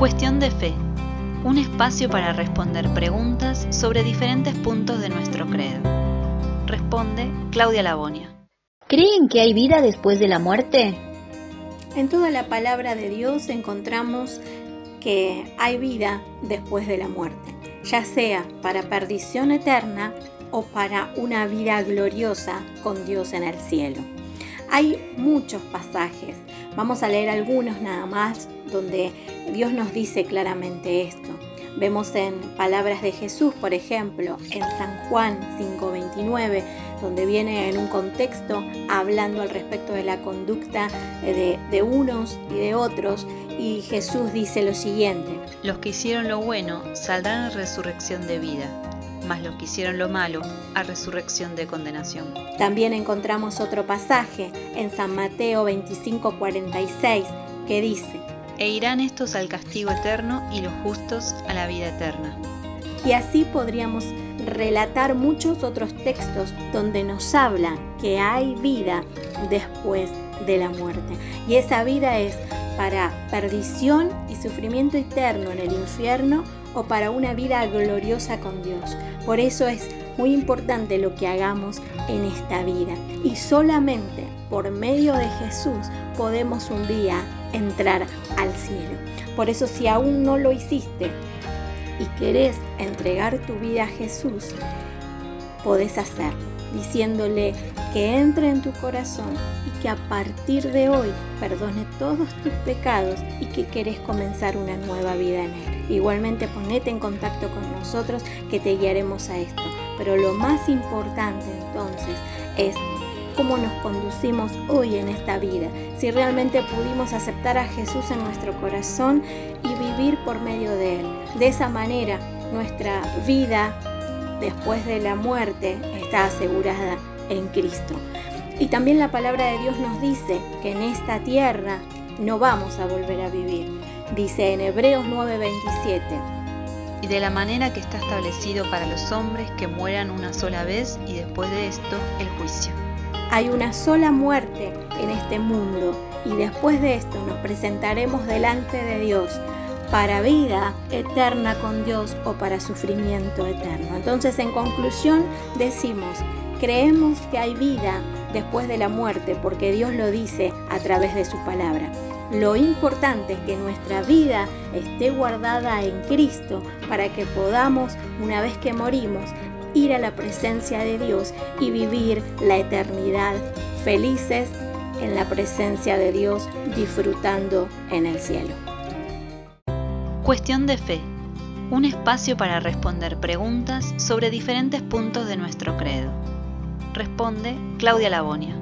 Cuestión de fe. Un espacio para responder preguntas sobre diferentes puntos de nuestro credo. Responde Claudia Labonia. ¿Creen que hay vida después de la muerte? En toda la palabra de Dios encontramos que hay vida después de la muerte, ya sea para perdición eterna o para una vida gloriosa con Dios en el cielo. Hay muchos pasajes, vamos a leer algunos nada más, donde Dios nos dice claramente esto. Vemos en palabras de Jesús, por ejemplo, en San Juan 5:29, donde viene en un contexto hablando al respecto de la conducta de, de, unos y de otros, y Jesús dice lo siguiente. Los que hicieron lo bueno saldrán a resurrección de vida, mas los que hicieron lo malo a resurrección de condenación. También encontramos otro pasaje en San Mateo 25:46 que dice, e irán estos al castigo eterno y los justos a la vida eterna. Y así podríamos relatar muchos otros textos donde nos habla que hay vida después de la muerte. Y esa vida es para perdición y sufrimiento eterno en el infierno o para una vida gloriosa con Dios. Por eso es muy importante lo que hagamos en esta vida. Y solamente por medio de Jesús podemos un día entrar al cielo. Por eso si aún no lo hiciste y querés entregar tu vida a Jesús, podés hacerlo, diciéndole que entre en tu corazón y que a partir de hoy perdone todos tus pecados y que querés comenzar una nueva vida en Él. Igualmente ponete en contacto con nosotros que te guiaremos a esto. Pero lo más importante entonces es cómo nos conducimos hoy en esta vida, si realmente pudimos aceptar a Jesús en nuestro corazón y vivir por medio de Él. De esa manera, nuestra vida después de la muerte está asegurada en Cristo. Y también la palabra de Dios nos dice que en esta tierra no vamos a volver a vivir. Dice en Hebreos 9:27. Y de la manera que está establecido para los hombres que mueran una sola vez y después de esto el juicio. Hay una sola muerte en este mundo y después de esto nos presentaremos delante de Dios para vida eterna con Dios o para sufrimiento eterno. Entonces, en conclusión, decimos, creemos que hay vida después de la muerte porque Dios lo dice a través de su palabra. Lo importante es que nuestra vida esté guardada en Cristo para que podamos, una vez que morimos, ir a la presencia de Dios y vivir la eternidad felices en la presencia de Dios, disfrutando en el cielo. Cuestión de fe. Un espacio para responder preguntas sobre diferentes puntos de nuestro credo. Responde Claudia Labonia.